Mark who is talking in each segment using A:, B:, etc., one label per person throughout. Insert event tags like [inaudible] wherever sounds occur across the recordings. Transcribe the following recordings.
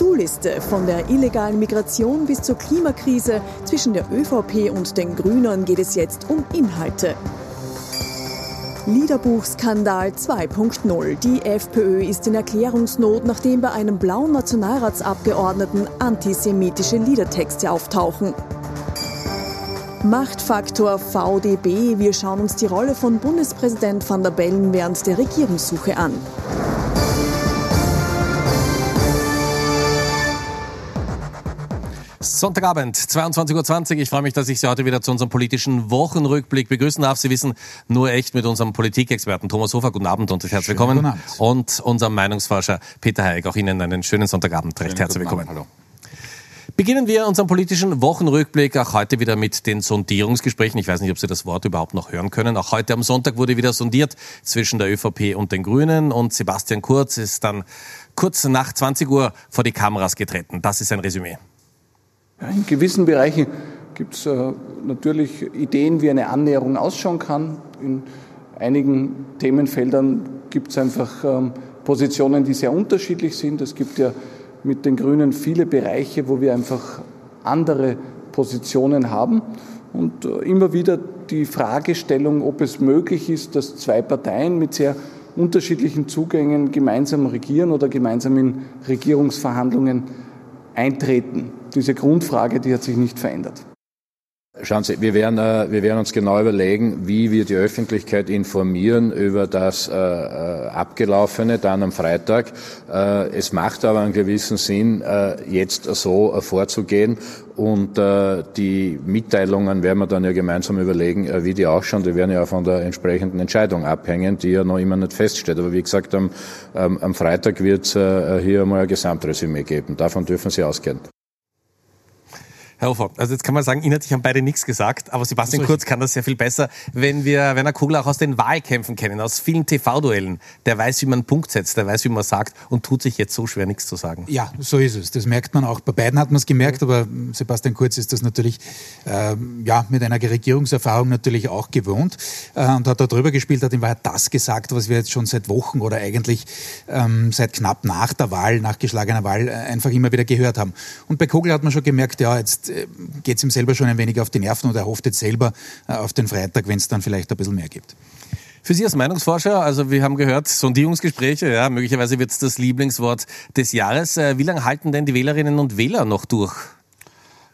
A: To-Do-Liste von der illegalen Migration bis zur Klimakrise. Zwischen der ÖVP und den Grünen geht es jetzt um Inhalte. Liederbuchskandal 2.0. Die FPÖ ist in Erklärungsnot, nachdem bei einem blauen Nationalratsabgeordneten antisemitische Liedertexte auftauchen. Machtfaktor VDB. Wir schauen uns die Rolle von Bundespräsident van der Bellen während der Regierungssuche an.
B: Sonntagabend, 22.20 Uhr. Ich freue mich, dass ich Sie heute wieder zu unserem politischen Wochenrückblick begrüßen darf. Sie wissen, nur echt mit unserem Politikexperten Thomas Hofer. Guten Abend und herzlich willkommen. Und unserem Meinungsforscher Peter Heik. Auch Ihnen einen schönen Sonntagabend. Recht schönen herzlich willkommen. Hallo. Beginnen wir unseren politischen Wochenrückblick auch heute wieder mit den Sondierungsgesprächen. Ich weiß nicht, ob Sie das Wort überhaupt noch hören können. Auch heute am Sonntag wurde wieder sondiert zwischen der ÖVP und den Grünen und Sebastian Kurz ist dann kurz nach 20 Uhr vor die Kameras getreten. Das ist ein Resümee.
C: Ja, in gewissen Bereichen gibt es äh, natürlich Ideen, wie eine Annäherung ausschauen kann. In einigen Themenfeldern gibt es einfach ähm, Positionen, die sehr unterschiedlich sind. Es gibt ja mit den Grünen viele Bereiche, wo wir einfach andere Positionen haben. Und äh, immer wieder die Fragestellung, ob es möglich ist, dass zwei Parteien mit sehr unterschiedlichen Zugängen gemeinsam regieren oder gemeinsam in Regierungsverhandlungen eintreten. Diese Grundfrage, die hat sich nicht verändert.
D: Schauen Sie, wir werden, äh, wir werden uns genau überlegen, wie wir die Öffentlichkeit informieren über das äh, äh Abgelaufene dann am Freitag. Äh, es macht aber einen gewissen Sinn, äh, jetzt so äh, vorzugehen und die Mitteilungen werden wir dann ja gemeinsam überlegen, wie die ausschauen. Die werden ja von der entsprechenden Entscheidung abhängen, die ja noch immer nicht feststeht. Aber wie gesagt, am, am Freitag wird es hier mal ein Gesamtresümee geben. Davon dürfen Sie ausgehen.
B: Herr Hofer, also jetzt kann man sagen, inhaltlich haben beide nichts gesagt, aber Sebastian Kurz kann das sehr viel besser. Wenn wir Werner Kugler auch aus den Wahlkämpfen kennen, aus vielen TV-Duellen, der weiß, wie man einen Punkt setzt, der weiß, wie man sagt und tut sich jetzt so schwer, nichts zu sagen.
E: Ja, so ist es. Das merkt man auch. Bei beiden hat man es gemerkt, aber Sebastian Kurz ist das natürlich äh, ja, mit einer Regierungserfahrung natürlich auch gewohnt äh, und hat da drüber gespielt, hat ihm war das gesagt, was wir jetzt schon seit Wochen oder eigentlich ähm, seit knapp nach der Wahl, nach geschlagener Wahl, äh, einfach immer wieder gehört haben. Und bei Kugler hat man schon gemerkt, ja, jetzt äh, geht es ihm selber schon ein wenig auf die Nerven und er hofft jetzt selber äh, auf den Freitag, wenn es dann vielleicht ein bisschen mehr gibt.
B: Für Sie als Meinungsforscher, also wir haben gehört, Sondierungsgespräche, ja, möglicherweise wird es das Lieblingswort des Jahres. Äh, wie lange halten denn die Wählerinnen und Wähler noch durch?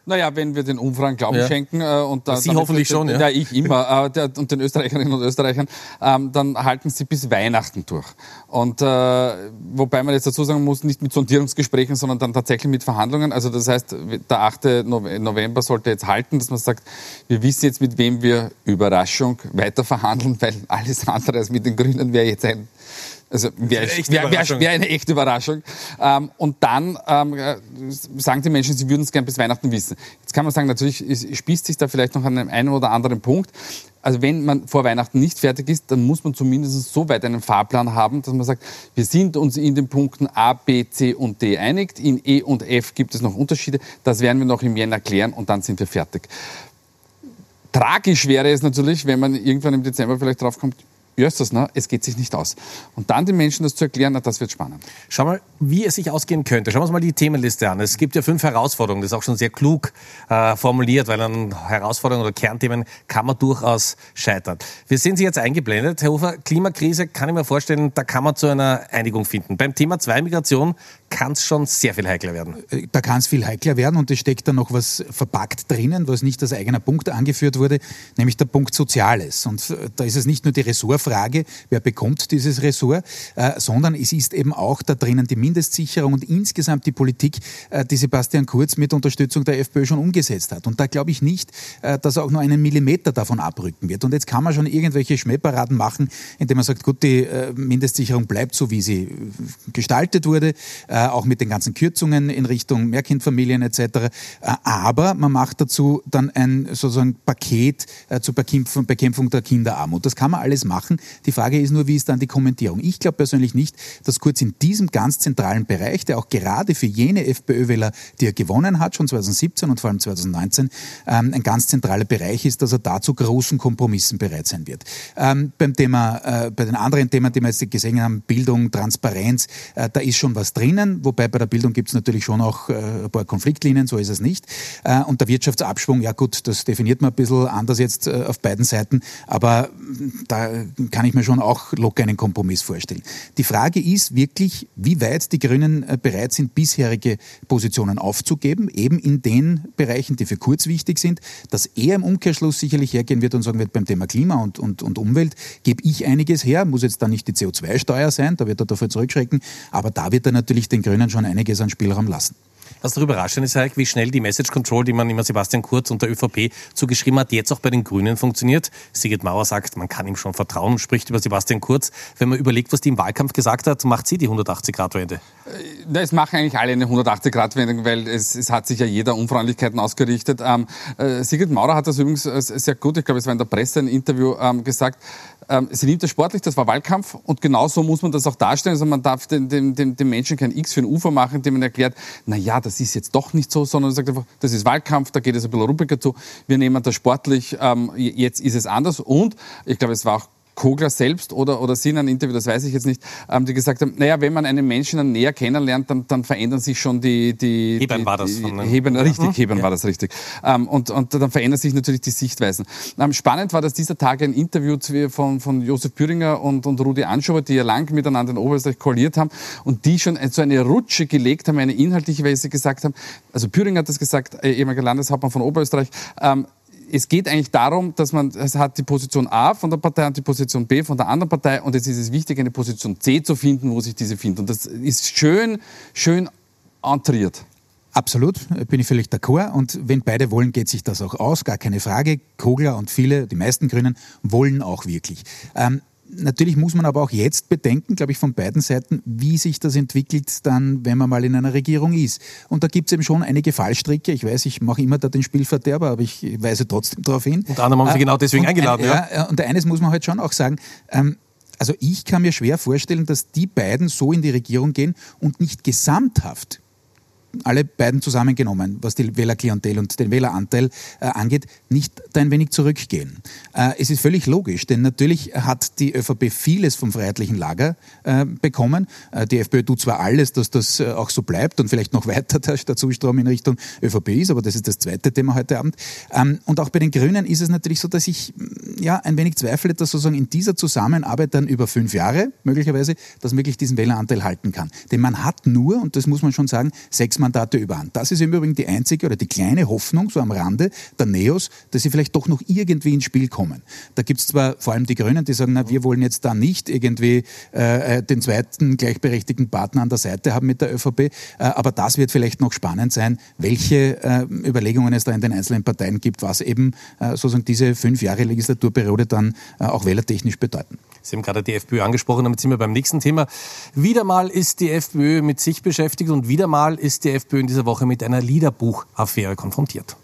F: Naja, wenn wir den Umfragen Glauben ja. schenken äh, und
B: da, Sie hoffentlich schon,
F: ja. Ja, ich immer äh, der, und den Österreicherinnen und Österreichern, ähm, dann halten sie bis Weihnachten durch. Und äh, wobei man jetzt dazu sagen muss, nicht mit Sondierungsgesprächen, sondern dann tatsächlich mit Verhandlungen. Also das heißt, der 8. November sollte jetzt halten, dass man sagt, wir wissen jetzt, mit wem wir Überraschung weiter verhandeln, weil alles andere als mit den Grünen wäre jetzt ein also wäre wär, wär, wär eine echte Überraschung. Ähm, und dann ähm, äh, sagen die Menschen, sie würden es gern bis Weihnachten wissen. Jetzt kann man sagen, natürlich spießt sich da vielleicht noch an einem einen oder anderen Punkt. Also wenn man vor Weihnachten nicht fertig ist, dann muss man zumindest so weit einen Fahrplan haben, dass man sagt, wir sind uns in den Punkten A, B, C und D einig. In E und F gibt es noch Unterschiede. Das werden wir noch im Jänner klären und dann sind wir fertig. Tragisch wäre es natürlich, wenn man irgendwann im Dezember vielleicht draufkommt, das, ne? es geht sich nicht aus. Und dann den Menschen das zu erklären, na, das wird spannend.
B: Schau mal, wie es sich ausgehen könnte. Schauen wir uns mal die Themenliste an. Es gibt ja fünf Herausforderungen, das ist auch schon sehr klug äh, formuliert, weil an Herausforderungen oder Kernthemen kann man durchaus scheitern. Wir sehen Sie jetzt eingeblendet. Herr Hofer, Klimakrise kann ich mir vorstellen, da kann man zu einer Einigung finden. Beim Thema 2 Migration kann es schon sehr viel heikler werden.
E: Äh, da kann es viel heikler werden und es steckt da noch was verpackt drinnen, was nicht als eigener Punkt angeführt wurde, nämlich der Punkt Soziales. Und äh, da ist es nicht nur die Ressortfrage, wer bekommt dieses Ressort, äh, sondern es ist eben auch da drinnen die Mindestsicherung und insgesamt die Politik, äh, die Sebastian Kurz mit Unterstützung der FPÖ schon umgesetzt hat. Und da glaube ich nicht, äh, dass er auch nur einen Millimeter davon abrücken wird. Und jetzt kann man schon irgendwelche Schmähparaden machen, indem man sagt, gut, die Mindestsicherung bleibt so, wie sie gestaltet wurde auch mit den ganzen Kürzungen in Richtung Mehrkindfamilien etc. Aber man macht dazu dann ein sozusagen Paket zur Bekämpfung der Kinderarmut. Das kann man alles machen. Lassen. Die Frage ist nur, wie ist dann die Kommentierung? Ich glaube persönlich nicht, dass Kurz in diesem ganz zentralen Bereich, der auch gerade für jene FPÖ-Wähler, die er gewonnen hat, schon 2017 und vor allem 2019, ähm, ein ganz zentraler Bereich ist, dass er dazu großen Kompromissen bereit sein wird. Ähm, beim Thema, äh, bei den anderen Themen, die wir jetzt gesehen haben, Bildung, Transparenz, äh, da ist schon was drinnen, wobei bei der Bildung gibt es natürlich schon auch äh, ein paar Konfliktlinien, so ist es nicht. Äh, und der Wirtschaftsabschwung, ja gut, das definiert man ein bisschen anders jetzt äh, auf beiden Seiten, aber da kann ich mir schon auch locker einen Kompromiss vorstellen. Die Frage ist wirklich, wie weit die Grünen äh, bereit sind, bisherige Positionen aufzugeben, eben in den Bereichen, die für Kurz wichtig sind, dass er im Umkehrschluss sicherlich hergehen wird und sagen wird, beim Thema Klima und, und, und Umwelt gebe ich einiges her, muss jetzt da nicht die CO2-Steuer sein, da wird er dafür zurückschrecken, aber da wird er natürlich den Grünen schon einiges an Spielraum lassen.
B: Was doch überraschend ist, wie schnell die Message Control, die man immer Sebastian Kurz und der ÖVP zugeschrieben hat, jetzt auch bei den Grünen funktioniert. Sigrid Mauer sagt, man kann ihm schon vertrauen, spricht über Sebastian Kurz. Wenn man überlegt, was die im Wahlkampf gesagt hat, macht sie die 180-Grad-Wende?
F: Äh, es machen eigentlich alle eine 180-Grad-Wende, weil es, es, hat sich ja jeder Unfreundlichkeiten ausgerichtet. Ähm, äh, Sigrid Maurer hat das übrigens äh, sehr gut, ich glaube, es war in der Presse ein Interview ähm, gesagt, ähm, sie nimmt das sportlich, das war Wahlkampf und genau so muss man das auch darstellen. Also man darf den, den, den, Menschen kein X für ein Ufer machen, indem man erklärt, na ja, das ist jetzt doch nicht so, sondern sagt einfach, das ist Wahlkampf, da geht es ein bisschen ruppiger zu. Wir nehmen das sportlich, ähm, jetzt ist es anders und ich glaube, es war auch Kogler selbst oder, oder Sie in einem Interview, das weiß ich jetzt nicht, ähm, die gesagt haben, naja, wenn man einen Menschen dann näher kennenlernt, dann, dann verändern sich schon die... die
B: Hebern
F: die,
B: war das. Von,
F: Hebern, ja. Richtig. Hebern ja. war das richtig. Ähm, und, und dann verändern sich natürlich die Sichtweisen. Ähm, spannend war, dass dieser Tag ein Interview von, von Josef Püringer und, und Rudi Anschober, die ja lang miteinander in Oberösterreich koaliert haben und die schon so eine Rutsche gelegt haben, eine inhaltliche, weil sie gesagt haben, also Püringer hat das gesagt, äh, ehemaliger Landeshauptmann von Oberösterreich, ähm, es geht eigentlich darum, dass man, es hat die Position A von der Partei und die Position B von der anderen Partei und jetzt ist es wichtig, eine Position C zu finden, wo sich diese findet. Und das ist schön, schön entriert.
E: Absolut, bin ich völlig d'accord. Und wenn beide wollen, geht sich das auch aus, gar keine Frage. Kogler und viele, die meisten Grünen, wollen auch wirklich. Ähm, Natürlich muss man aber auch jetzt bedenken, glaube ich, von beiden Seiten, wie sich das entwickelt dann, wenn man mal in einer Regierung ist. Und da gibt es eben schon einige Fallstricke. Ich weiß, ich mache immer da den Spielverderber, aber ich weise trotzdem darauf hin.
B: Unter anderem haben Sie äh, genau deswegen
E: und
B: eingeladen.
E: Ein, ja. ja. Und eines muss man halt schon auch sagen, ähm, also ich kann mir schwer vorstellen, dass die beiden so in die Regierung gehen und nicht gesamthaft alle beiden zusammengenommen, was die Wählerklientel und den Wähleranteil äh, angeht, nicht ein wenig zurückgehen. Äh, es ist völlig logisch, denn natürlich hat die ÖVP vieles vom freiheitlichen Lager äh, bekommen. Äh, die FPÖ tut zwar alles, dass das äh, auch so bleibt und vielleicht noch [laughs] weiter der, der Zustrom in Richtung ÖVP ist, aber das ist das zweite Thema heute Abend. Ähm, und auch bei den Grünen ist es natürlich so, dass ich mm, ja ein wenig zweifle, dass sozusagen in dieser Zusammenarbeit dann über fünf Jahre möglicherweise, dass wirklich diesen Wähleranteil halten kann. Denn man hat nur, und das muss man schon sagen, sechs Mandate überhand. Das ist im Übrigen die einzige oder die kleine Hoffnung, so am Rande der Neos, dass sie vielleicht doch noch irgendwie ins Spiel kommen. Da gibt es zwar vor allem die Grünen, die sagen, na, wir wollen jetzt da nicht irgendwie äh, äh, den zweiten gleichberechtigten Partner an der Seite haben mit der ÖVP, äh, aber das wird vielleicht noch spannend sein, welche äh, Überlegungen es da in den einzelnen Parteien gibt, was eben äh, sozusagen diese fünf Jahre Legislaturperiode dann äh, auch wählertechnisch bedeuten.
B: Sie haben gerade die FPÖ angesprochen, damit sind wir beim nächsten Thema. Wieder mal ist die FPÖ mit sich beschäftigt und wieder mal ist die FPÖ in dieser Woche mit einer Liederbuchaffäre konfrontiert.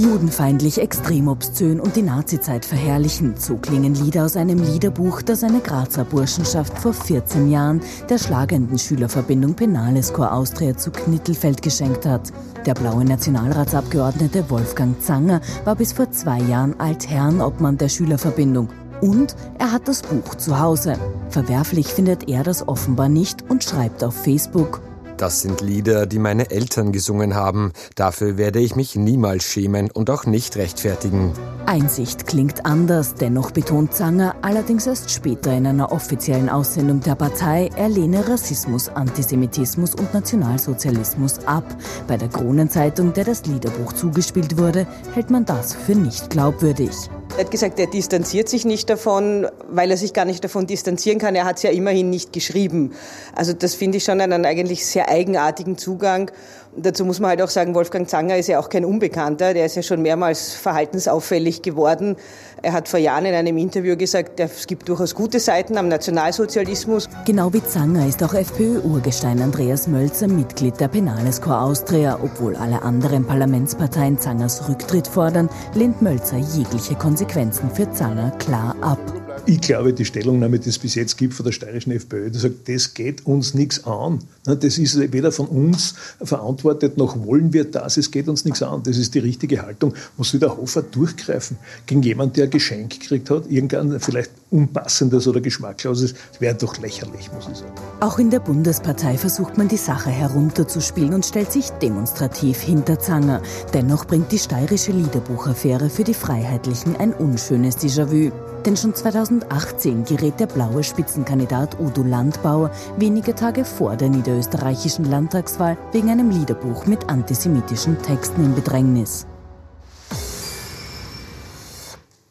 G: Judenfeindlich, extrem obszön und die Nazizeit verherrlichen. So klingen Lieder aus einem Liederbuch, das eine Grazer Burschenschaft vor 14 Jahren der schlagenden Schülerverbindung Penales Chor Austria zu Knittelfeld geschenkt hat. Der blaue Nationalratsabgeordnete Wolfgang Zanger war bis vor zwei Jahren Altherrenobmann der Schülerverbindung. Und er hat das Buch zu Hause. Verwerflich findet er das offenbar nicht und schreibt auf Facebook.
H: Das sind Lieder, die meine Eltern gesungen haben. Dafür werde ich mich niemals schämen und auch nicht rechtfertigen.
G: Einsicht klingt anders, dennoch betont Zanger, allerdings erst später in einer offiziellen Aussendung der Partei, er lehne Rassismus, Antisemitismus und Nationalsozialismus ab. Bei der Kronenzeitung, der das Liederbuch zugespielt wurde, hält man das für nicht glaubwürdig.
I: Er hat gesagt, er distanziert sich nicht davon, weil er sich gar nicht davon distanzieren kann. Er hat es ja immerhin nicht geschrieben. Also das finde ich schon einen eigentlich sehr eigenartigen Zugang. Und dazu muss man halt auch sagen, Wolfgang Zanger ist ja auch kein Unbekannter. Der ist ja schon mehrmals verhaltensauffällig geworden. Er hat vor Jahren in einem Interview gesagt, es gibt durchaus gute Seiten am Nationalsozialismus.
G: Genau wie Zanger ist auch FPÖ-Urgestein Andreas Mölzer Mitglied der Penales Corps Austria. Obwohl alle anderen Parlamentsparteien Zangers Rücktritt fordern, lehnt Mölzer jegliche Konsequenzen Konsequenzen für Zanger klar ab.
J: Ich glaube, die Stellungnahme, die es bis jetzt gibt von der steirischen FPÖ, die sagt, das geht uns nichts an. Das ist weder von uns verantwortet, noch wollen wir das. Es geht uns nichts an. Das ist die richtige Haltung. Muss wieder Hofer durchgreifen gegen jemanden, der ein Geschenk gekriegt hat, irgendein vielleicht unpassendes oder geschmackloses. Wäre doch lächerlich, muss ich sagen.
G: Auch in der Bundespartei versucht man die Sache herunterzuspielen und stellt sich demonstrativ hinter Zanger. Dennoch bringt die steirische Liederbuchaffäre für die Freiheitlichen ein unschönes Déjà-vu. Denn schon 2018 gerät der blaue Spitzenkandidat Udo Landbauer wenige Tage vor der niederösterreichischen Landtagswahl wegen einem Liederbuch mit antisemitischen Texten in Bedrängnis.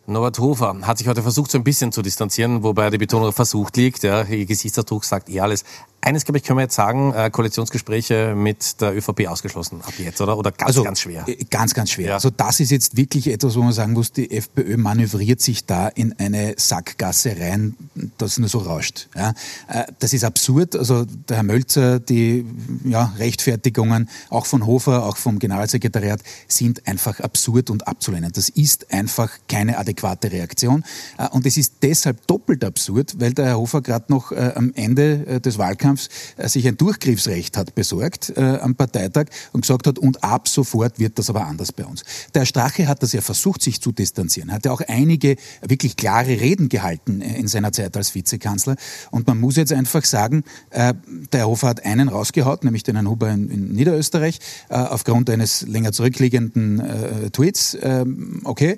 B: Norbert Hofer hat sich heute versucht, so ein bisschen zu distanzieren, wobei die Betonung versucht liegt. Ja, ihr Gesichtsausdruck sagt eh alles. Eines, glaube ich, können wir jetzt sagen, äh, Koalitionsgespräche mit der ÖVP ausgeschlossen ab jetzt, oder? Oder ganz,
E: also,
B: ganz schwer?
E: Äh, ganz, ganz schwer. Ja. Also das ist jetzt wirklich etwas, wo man sagen muss, die FPÖ manövriert sich da in eine Sackgasse rein, das nur so rauscht. Ja? Äh, das ist absurd. Also der Herr Mölzer, die ja, Rechtfertigungen, auch von Hofer, auch vom Generalsekretariat, sind einfach absurd und abzulehnen. Das ist einfach keine adäquate Reaktion. Äh, und es ist deshalb doppelt absurd, weil der Herr Hofer gerade noch am Ende des Wahlkampfs Wahlkampfs äh, sich ein Durchgriffsrecht hat besorgt äh, am Parteitag und gesagt hat, und ab sofort wird das aber anders bei uns. Der Strache hat das ja versucht, sich zu distanzieren, hat ja auch einige wirklich klare Reden gehalten äh, in seiner Zeit als Vizekanzler. Und man muss jetzt einfach sagen, äh, der Hofer hat einen rausgehaut, nämlich den Herrn Huber in, in Niederösterreich, äh, aufgrund eines länger zurückliegenden äh, Tweets. Ähm, okay,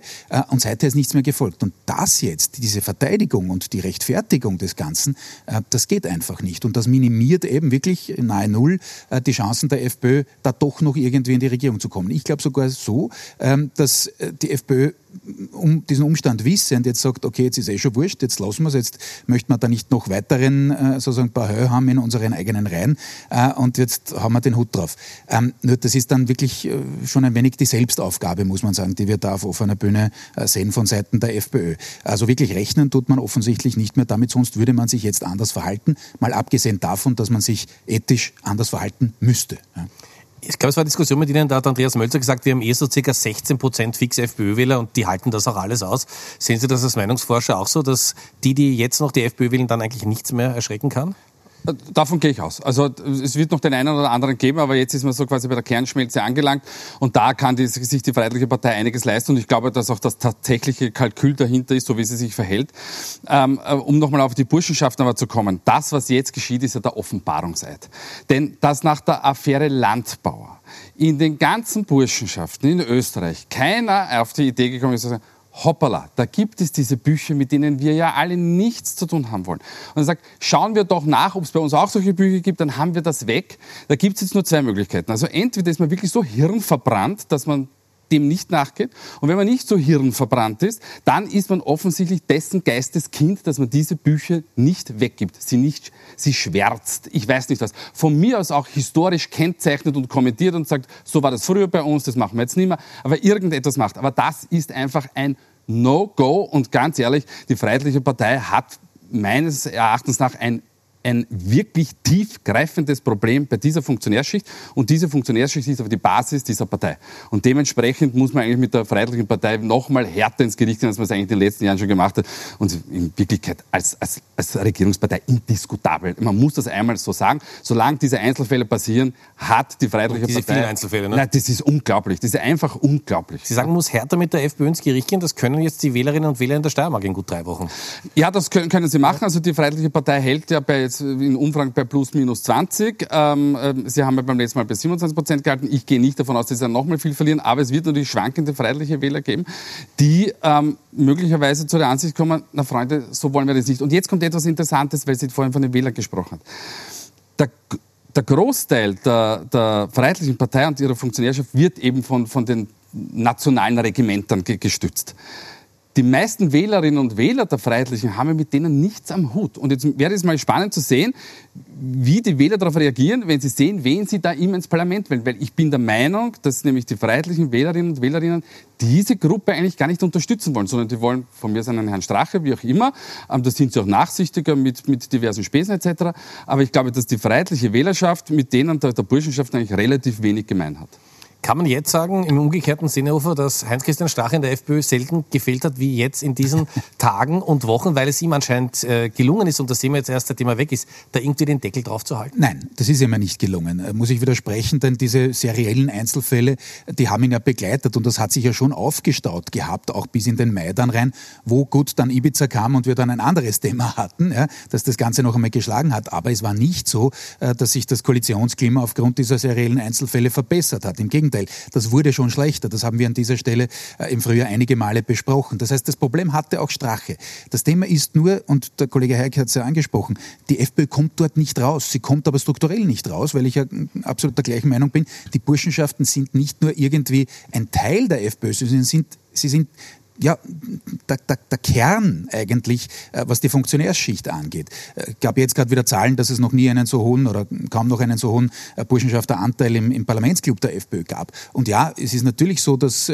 E: und seither ist nichts mehr gefolgt. Und das jetzt, diese Verteidigung und die Rechtfertigung des Ganzen, das geht einfach nicht. Und das minimiert eben wirklich nahe Null äh, die Chancen der FPÖ, da doch noch irgendwie in die Regierung zu kommen. Ich glaube sogar so, ähm, dass äh, die FPÖ um diesen Umstand wissend jetzt sagt, okay, jetzt ist eh schon wurscht, jetzt lassen wir es, jetzt möchten wir da nicht noch weiteren äh, sozusagen Höhe haben in unseren eigenen Reihen äh, und jetzt haben wir den Hut drauf. Ähm, nur das ist dann wirklich äh, schon ein wenig die Selbstaufgabe, muss man sagen, die wir da auf offener Bühne äh, sehen von Seiten der FPÖ. Also wirklich rechnen tut man offensichtlich nicht mehr damit, sonst würde man sich jetzt anders verhalten, mal abgesehen davon, dass man sich ethisch anders verhalten müsste. Ja.
B: Ich glaube, es war eine Diskussion mit Ihnen, da hat Andreas Mölzer gesagt, wir haben eh so circa 16 Prozent fix FPÖ-Wähler und die halten das auch alles aus. Sehen Sie das als Meinungsforscher auch so, dass die, die jetzt noch die FPÖ wählen, dann eigentlich nichts mehr erschrecken kann?
F: Davon gehe ich aus. Also es wird noch den einen oder anderen geben, aber jetzt ist man so quasi bei der Kernschmelze angelangt und da kann die, sich die Freiheitliche Partei einiges leisten und ich glaube, dass auch das tatsächliche Kalkül dahinter ist, so wie sie sich verhält. Ähm, äh, um nochmal auf die Burschenschaften aber zu kommen, das, was jetzt geschieht, ist ja der Offenbarungseid. Denn dass nach der Affäre Landbauer in den ganzen Burschenschaften in Österreich keiner auf die Idee gekommen ist, zu sagen, hoppala, da gibt es diese Bücher, mit denen wir ja alle nichts zu tun haben wollen. Und er sagt, schauen wir doch nach, ob es bei uns auch solche Bücher gibt, dann haben wir das weg. Da gibt es jetzt nur zwei Möglichkeiten. Also entweder ist man wirklich so hirnverbrannt, dass man dem nicht nachgeht. Und wenn man nicht so hirnverbrannt ist, dann ist man offensichtlich dessen Geisteskind, dass man diese Bücher nicht weggibt, sie nicht, sie schwärzt. Ich weiß nicht was. Von mir aus auch historisch kennzeichnet und kommentiert und sagt, so war das früher bei uns, das machen wir jetzt nicht mehr, aber irgendetwas macht. Aber das ist einfach ein No-Go und ganz ehrlich, die Freiheitliche Partei hat meines Erachtens nach ein ein wirklich tiefgreifendes Problem bei dieser Funktionärschicht. Und diese Funktionärschicht ist aber die Basis dieser Partei. Und dementsprechend muss man eigentlich mit der Freiheitlichen Partei noch mal härter ins Gericht gehen, als man es eigentlich in den letzten Jahren schon gemacht hat. Und in Wirklichkeit als, als, als Regierungspartei indiskutabel. Man muss das einmal so sagen. Solange diese Einzelfälle passieren, hat die Freiheitliche diese Partei...
B: Viele Einzelfälle, ne?
F: Nein, das ist unglaublich. Das ist einfach unglaublich.
B: Sie sagen, man muss härter mit der FPÖ ins Gericht gehen. Das können jetzt die Wählerinnen und Wähler in der Steiermark in gut drei Wochen.
F: Ja, das können, können sie machen. Also die Freiheitliche Partei hält ja bei jetzt in Umfragen bei plus minus 20. Ähm, ähm, sie haben ja beim letzten Mal bei 27 Prozent gehalten. Ich gehe nicht davon aus, dass sie dann nochmal viel verlieren, aber es wird natürlich schwankende freiheitliche Wähler geben, die ähm, möglicherweise zu der Ansicht kommen, na Freunde, so wollen wir das nicht. Und jetzt kommt etwas Interessantes, weil sie vorhin von den Wählern gesprochen hat. Der, der Großteil der, der Freiheitlichen Partei und ihrer Funktionärschaft wird eben von, von den nationalen Regimentern gestützt die meisten Wählerinnen und Wähler der Freiheitlichen haben mit denen nichts am Hut. Und jetzt wäre es mal spannend zu sehen, wie die Wähler darauf reagieren, wenn sie sehen, wen sie da immer ins Parlament wählen. Weil ich bin der Meinung, dass nämlich die freiheitlichen Wählerinnen und Wählerinnen diese Gruppe eigentlich gar nicht unterstützen wollen, sondern die wollen von mir seinen Herrn Strache, wie auch immer. Ähm, da sind sie auch nachsichtiger mit, mit diversen Spesen etc. Aber ich glaube, dass die freiheitliche Wählerschaft mit denen der, der Burschenschaft eigentlich relativ wenig gemein hat.
B: Kann man jetzt sagen, im umgekehrten Sinne, dass Heinz-Christian Stach in der FPÖ selten gefehlt hat wie jetzt in diesen [laughs] Tagen und Wochen, weil es ihm anscheinend äh, gelungen ist, und das sehen wir jetzt erst, seitdem er weg ist, da irgendwie den Deckel drauf zu halten?
E: Nein, das ist ihm ja nicht gelungen. Äh, muss ich widersprechen, denn diese seriellen Einzelfälle, die haben ihn ja begleitet und das hat sich ja schon aufgestaut gehabt, auch bis in den Mai dann rein, wo gut dann Ibiza kam und wir dann ein anderes [laughs] Thema hatten, ja, dass das Ganze noch einmal geschlagen hat. Aber es war nicht so, äh, dass sich das Koalitionsklima aufgrund dieser seriellen Einzelfälle verbessert hat. Im Gegenteil. Gegenteil, das wurde schon schlechter. Das haben wir an dieser Stelle äh, im Frühjahr einige Male besprochen. Das heißt, das Problem hatte auch Strache. Das Thema ist nur, und der Kollege Heike hat es ja angesprochen, die FPÖ kommt dort nicht raus. Sie kommt aber strukturell nicht raus, weil ich ja absolut der gleichen Meinung bin. Die Burschenschaften sind nicht nur irgendwie ein Teil der FPÖ, sie sind Sie sind ja, der, der, der Kern eigentlich, äh, was die Funktionärsschicht angeht. Ich äh, gab jetzt gerade wieder Zahlen, dass es noch nie einen so hohen oder kaum noch einen so hohen äh, Burschenschafteranteil im, im Parlamentsclub der FPÖ gab. Und ja, es ist natürlich so, dass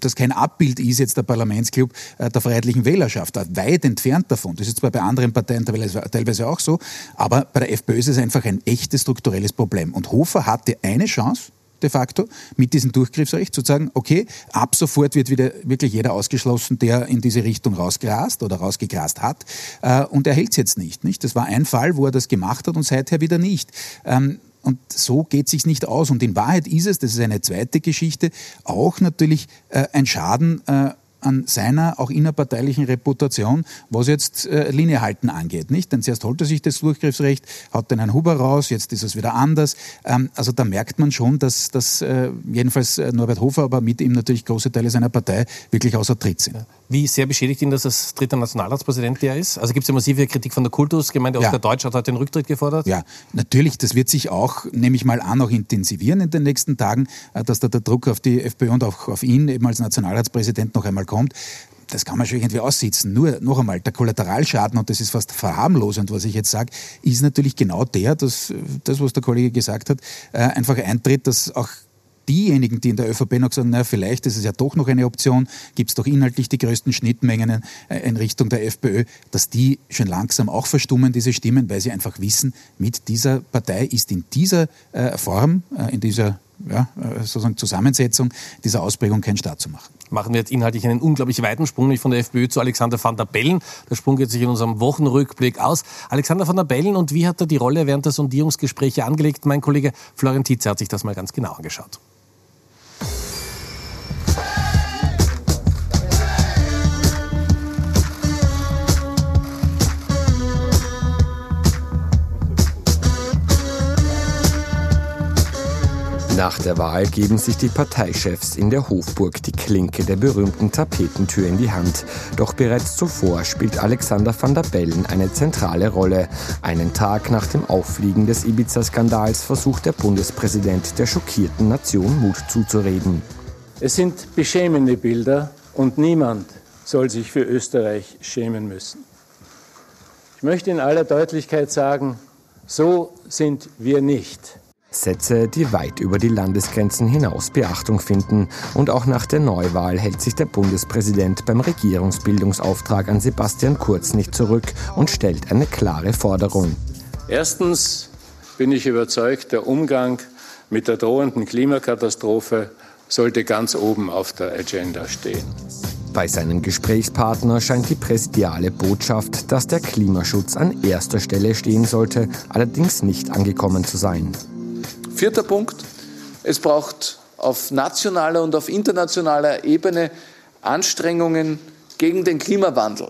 E: das kein Abbild ist jetzt der Parlamentsclub der freiheitlichen Wählerschaft, weit entfernt davon. Das ist zwar bei anderen Parteien teilweise auch so, aber bei der FPÖ ist es einfach ein echtes strukturelles Problem. Und Hofer hatte eine Chance, de facto mit diesem Durchgriffsrecht zu sagen, okay, ab sofort wird wieder wirklich jeder ausgeschlossen, der in diese Richtung rausgrast oder rausgegrast hat äh, und er hält es jetzt nicht, nicht. Das war ein Fall, wo er das gemacht hat und seither wieder nicht. Ähm, und so geht sich nicht aus. Und in Wahrheit ist es, das ist eine zweite Geschichte, auch natürlich äh, ein Schaden äh, an seiner auch innerparteilichen Reputation, was jetzt äh, Liniehalten angeht. Nicht? Denn zuerst holt er sich das Durchgriffsrecht, hat den Herrn Huber raus, jetzt ist es wieder anders. Ähm, also da merkt man schon, dass, dass äh, jedenfalls äh, Norbert Hofer, aber mit ihm natürlich große Teile seiner Partei wirklich außer Tritt sind.
B: Wie sehr beschädigt ihn, dass das dritter Nationalratspräsident der ist? Also gibt es ja massive Kritik von der Kultusgemeinde. Oskar ja. Deutsch hat heute den Rücktritt gefordert.
E: Ja, natürlich. Das wird sich auch, nehme ich mal an, auch intensivieren in den nächsten Tagen, äh, dass da der Druck auf die FPÖ und auch auf ihn eben als Nationalratspräsident noch einmal kommt das kann man schon irgendwie aussitzen. Nur noch einmal, der Kollateralschaden, und das ist fast verharmlosend, was ich jetzt sage, ist natürlich genau der, dass das, was der Kollege gesagt hat, äh, einfach eintritt, dass auch diejenigen, die in der ÖVP noch sagen, na, vielleicht ist es ja doch noch eine Option, gibt es doch inhaltlich die größten Schnittmengen äh, in Richtung der FPÖ, dass die schon langsam auch verstummen, diese Stimmen, weil sie einfach wissen, mit dieser Partei ist in dieser äh, Form, in dieser ja, sozusagen Zusammensetzung dieser Ausprägung kein Staat zu machen
B: machen wir jetzt inhaltlich einen unglaublich weiten Sprung, nicht von der FPÖ zu Alexander van der Bellen. Der Sprung geht sich in unserem Wochenrückblick aus. Alexander van der Bellen, und wie hat er die Rolle während der Sondierungsgespräche angelegt? Mein Kollege Florian Tietze hat sich das mal ganz genau angeschaut.
H: Nach der Wahl geben sich die Parteichefs in der Hofburg die Klinke der berühmten Tapetentür in die Hand. Doch bereits zuvor spielt Alexander van der Bellen eine zentrale Rolle. Einen Tag nach dem Auffliegen des Ibiza-Skandals versucht der Bundespräsident der schockierten Nation Mut zuzureden.
K: Es sind beschämende Bilder und niemand soll sich für Österreich schämen müssen. Ich möchte in aller Deutlichkeit sagen, so sind wir nicht.
H: Sätze, die weit über die Landesgrenzen hinaus Beachtung finden. Und auch nach der Neuwahl hält sich der Bundespräsident beim Regierungsbildungsauftrag an Sebastian Kurz nicht zurück und stellt eine klare Forderung.
K: Erstens bin ich überzeugt, der Umgang mit der drohenden Klimakatastrophe sollte ganz oben auf der Agenda stehen.
H: Bei seinem Gesprächspartner scheint die präsidiale Botschaft, dass der Klimaschutz an erster Stelle stehen sollte, allerdings nicht angekommen zu sein.
K: Vierter Punkt. Es braucht auf nationaler und auf internationaler Ebene Anstrengungen gegen den Klimawandel.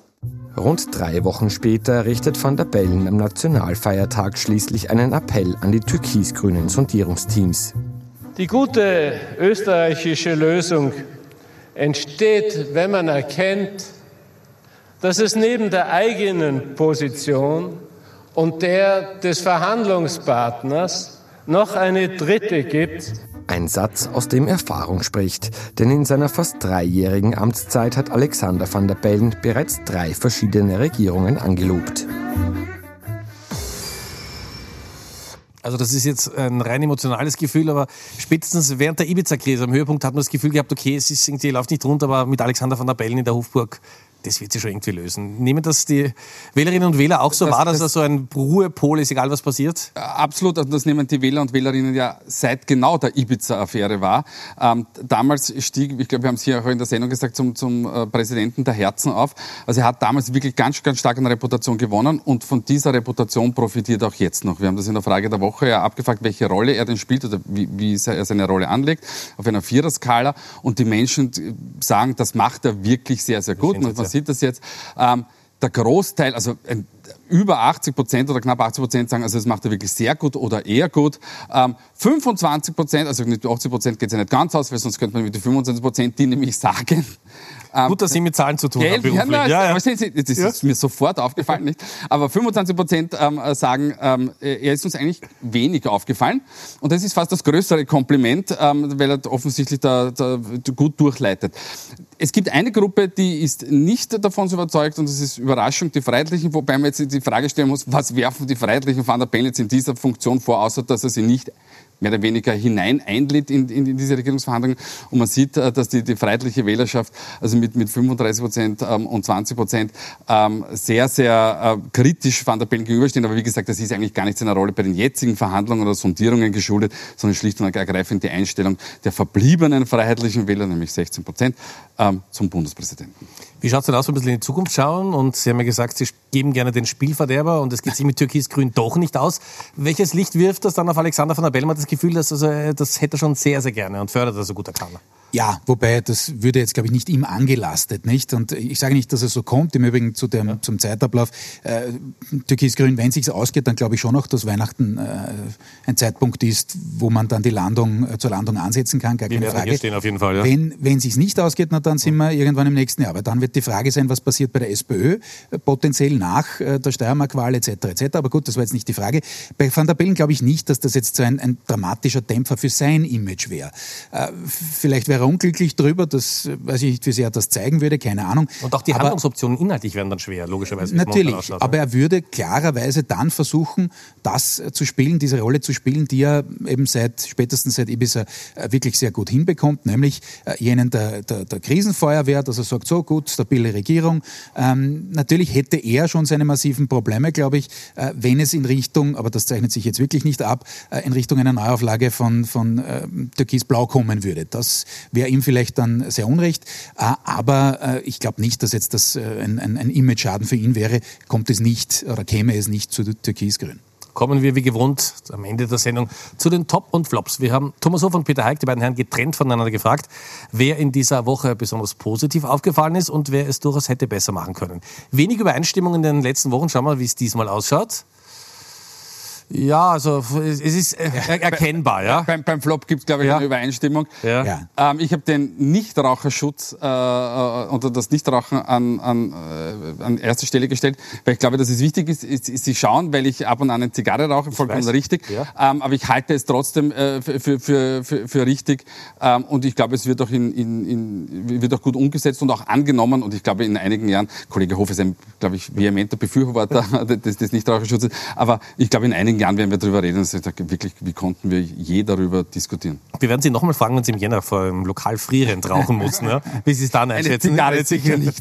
H: Rund drei Wochen später richtet van der Bellen am Nationalfeiertag schließlich einen Appell an die türkis-grünen Sondierungsteams.
K: Die gute österreichische Lösung entsteht, wenn man erkennt, dass es neben der eigenen Position und der des Verhandlungspartners noch eine dritte gibt.
H: Ein Satz, aus dem Erfahrung spricht, denn in seiner fast dreijährigen Amtszeit hat Alexander van der Bellen bereits drei verschiedene Regierungen angelobt.
B: Also das ist jetzt ein rein emotionales Gefühl, aber spätestens während der Ibiza-Krise am Höhepunkt hat man das Gefühl gehabt, okay, es ist irgendwie läuft nicht rund, aber mit Alexander van der Bellen in der Hofburg das wird sich schon irgendwie lösen. Nehmen das die Wählerinnen und Wähler auch so das, wahr, dass das, das so ein Ruhepol ist, egal was passiert?
F: Absolut, also das nehmen die Wähler und Wählerinnen ja seit genau der Ibiza-Affäre wahr. Ähm, damals stieg, ich glaube, wir haben es hier auch in der Sendung gesagt, zum, zum äh, Präsidenten der Herzen auf. Also er hat damals wirklich ganz, ganz stark an Reputation gewonnen und von dieser Reputation profitiert auch jetzt noch. Wir haben das in der Frage der Woche ja abgefragt, welche Rolle er denn spielt oder wie, wie er seine Rolle anlegt, auf einer Viererskala. Und die Menschen sagen, das macht er wirklich sehr, sehr gut. Und man sieht das jetzt. Ähm, der Großteil, also ein, über 80 Prozent oder knapp 80 Prozent sagen, also das macht er wirklich sehr gut oder eher gut. Ähm, 25 Prozent, also mit 80 Prozent geht es ja nicht ganz aus, weil sonst könnte man mit den 25 Prozent, die nämlich sagen,
B: ähm, Gut, dass Sie mit Zahlen zu tun
F: Geld, haben. Ja, ja, ja. Das ist mir sofort aufgefallen. Nicht? Aber 25 Prozent ähm, sagen, ähm, er ist uns eigentlich wenig aufgefallen. Und das ist fast das größere Kompliment, ähm, weil er offensichtlich da, da gut durchleitet. Es gibt eine Gruppe, die ist nicht davon so überzeugt, und das ist Überraschung, die Freiheitlichen, wobei man jetzt die Frage stellen muss, was werfen die Freiheitlichen Van der Bellen jetzt in dieser Funktion vor, außer dass er sie nicht mehr oder weniger hinein einlädt in, in, in, diese Regierungsverhandlungen. Und man sieht, äh, dass die, die freiheitliche Wählerschaft also mit, mit 35 Prozent ähm, und 20 Prozent ähm, sehr, sehr äh, kritisch Van der Bellen gegenüberstehen. Aber wie gesagt, das ist eigentlich gar nicht seiner Rolle bei den jetzigen Verhandlungen oder Sondierungen geschuldet, sondern schlicht und ergreifend die Einstellung der verbliebenen freiheitlichen Wähler, nämlich 16 Prozent, ähm, zum Bundespräsidenten.
B: Wie schaut es denn aus, wenn wir ein bisschen in die Zukunft schauen? Und Sie haben ja gesagt, Sie geben gerne den Spielverderber und es geht sich mit Türkis-Grün doch nicht aus. Welches Licht wirft das dann auf Alexander von der Bellmann? Das Gefühl, dass also, das hätte er schon sehr, sehr gerne und fördert er so gut er kann.
E: Ja, wobei das würde jetzt, glaube ich, nicht ihm angelastet, nicht? Und ich sage nicht, dass es so kommt. Im Übrigen zu dem, ja. zum Zeitablauf äh, Türkis-Grün, wenn sich's ausgeht, dann glaube ich schon noch, dass Weihnachten äh, ein Zeitpunkt ist, wo man dann die Landung äh, zur Landung ansetzen kann. Gar keine Frage. Hier
B: stehen auf jeden Fall. Ja.
E: Wenn wenn sich's nicht ausgeht, na, dann sind wir irgendwann im nächsten Jahr. Aber dann wird die Frage sein, was passiert bei der SPÖ potenziell nach äh, der Steiermark-Wahl etc. etc. Aber gut, das war jetzt nicht die Frage. Bei Van der Bellen glaube ich nicht, dass das jetzt so ein, ein dramatischer Dämpfer für sein Image wäre. Äh, vielleicht wäre unglücklich drüber, das weiß ich nicht, wie sehr das zeigen würde, keine Ahnung.
B: Und auch die aber, Handlungsoptionen inhaltlich wären dann schwer, logischerweise.
E: Natürlich, aber er würde klarerweise dann versuchen, das zu spielen, diese Rolle zu spielen, die er eben seit, spätestens seit Ibiza äh, wirklich sehr gut hinbekommt, nämlich äh, jenen der, der, der Krisenfeuerwehr, dass er sagt, so gut, stabile Regierung. Ähm, natürlich hätte er schon seine massiven Probleme, glaube ich, äh, wenn es in Richtung, aber das zeichnet sich jetzt wirklich nicht ab, äh, in Richtung einer Neuauflage von, von äh, Türkis-Blau kommen würde. Das wäre ihm vielleicht dann sehr unrecht. Äh, aber äh, ich glaube nicht, dass jetzt das äh, ein, ein, ein Image-Schaden für ihn wäre. Kommt es nicht oder käme es nicht zu Türkisgrün
B: kommen wir wie gewohnt am Ende der Sendung zu den Top und Flops. Wir haben Thomas Hoff und Peter Heik, die beiden Herren, getrennt voneinander gefragt, wer in dieser Woche besonders positiv aufgefallen ist und wer es durchaus hätte besser machen können. Wenig Übereinstimmung in den letzten Wochen. Schauen wir mal, wie es diesmal ausschaut. Ja, also es ist [laughs] erkennbar, ja.
F: Beim, beim Flop gibt es, glaube ich, ja. eine Übereinstimmung. Ja. ja. Ähm, ich habe den Nichtraucherschutz äh, äh, oder das Nichtrauchen an, an, äh, an erste Stelle gestellt, weil ich glaube, dass es wichtig ist, ist, ist Sie schauen, weil ich ab und an eine Zigarre rauche, vollkommen richtig. Ja. Ähm, aber ich halte es trotzdem äh, für, für, für, für richtig. Ähm, und ich glaube, es wird auch, in, in, in, wird auch gut umgesetzt und auch angenommen. Und ich glaube, in einigen Jahren, Kollege Hof ist ein, glaube ich, vehementer Befürworter [laughs] des, des Nichtraucherschutzes, aber ich glaube, in einigen einigen Jahren werden wir darüber reden. Also wirklich, wie konnten wir je darüber diskutieren?
B: Wir werden Sie nochmal fragen, wenn Sie im Jänner vor einem Lokal Frierend rauchen mussten, ja? wie Sie es dann einschätzen.
F: Eine sicher [laughs] nicht.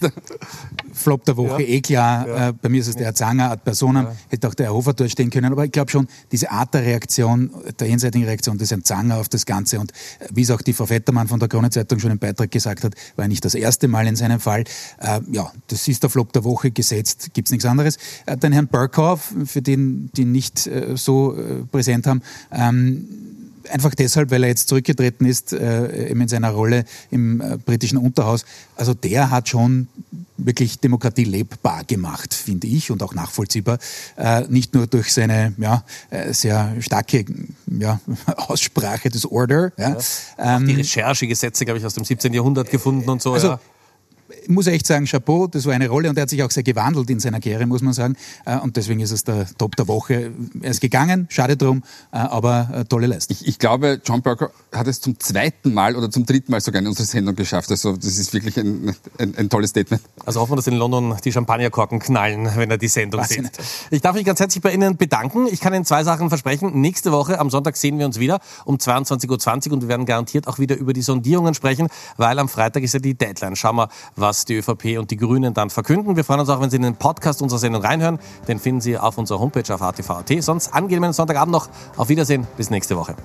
E: Flop der Woche, ja. eh klar. Ja. Äh, bei mir ist es der Herr Zanger, ad personam. Ja. Hätte auch der Herr Hofer dort stehen können. Aber ich glaube schon, diese Art der Reaktion, der jenseitigen Reaktion des Herrn Zanger auf das Ganze und äh, wie es auch die Frau Vettermann von der Krone-Zeitung schon im Beitrag gesagt hat, war nicht das erste Mal in seinem Fall. Äh, ja, das ist der Flop der Woche gesetzt, gibt's nichts anderes. Den Herrn Burkhoff, für den, die nicht so präsent haben, ähm, einfach deshalb, weil er jetzt zurückgetreten ist, äh, eben in seiner Rolle im äh, britischen Unterhaus. Also der hat schon wirklich Demokratie lebbar gemacht, finde ich, und auch nachvollziehbar. Äh, nicht nur durch seine ja, äh, sehr starke ja, [laughs] Aussprache des Order. Ja. ja.
B: Ähm, die Recherchegesetze, glaube ich, aus dem 17. Jahrhundert gefunden und so.
E: Also, ja muss echt sagen, Chapeau, das war eine Rolle und er hat sich auch sehr gewandelt in seiner Karriere, muss man sagen. Äh, und deswegen ist es der Top der Woche. Er ist gegangen, schade drum, äh, aber äh, tolle Leistung.
F: Ich, ich glaube, John Burger hat es zum zweiten Mal oder zum dritten Mal sogar in unsere Sendung geschafft. Also das ist wirklich ein, ein, ein tolles Statement.
B: Also hoffen wir, dass in London die Champagnerkorken knallen, wenn er die Sendung Was sieht. Ich darf mich ganz herzlich bei Ihnen bedanken. Ich kann Ihnen zwei Sachen versprechen. Nächste Woche am Sonntag sehen wir uns wieder um 22.20 Uhr und wir werden garantiert auch wieder über die Sondierungen sprechen, weil am Freitag ist ja die Deadline. Schauen wir, was die ÖVP und die Grünen dann verkünden. Wir freuen uns auch, wenn Sie in den Podcast unserer Sendung reinhören. Den finden Sie auf unserer Homepage auf ATV.at. Sonst angenehmen Sonntagabend noch. Auf Wiedersehen. Bis nächste Woche.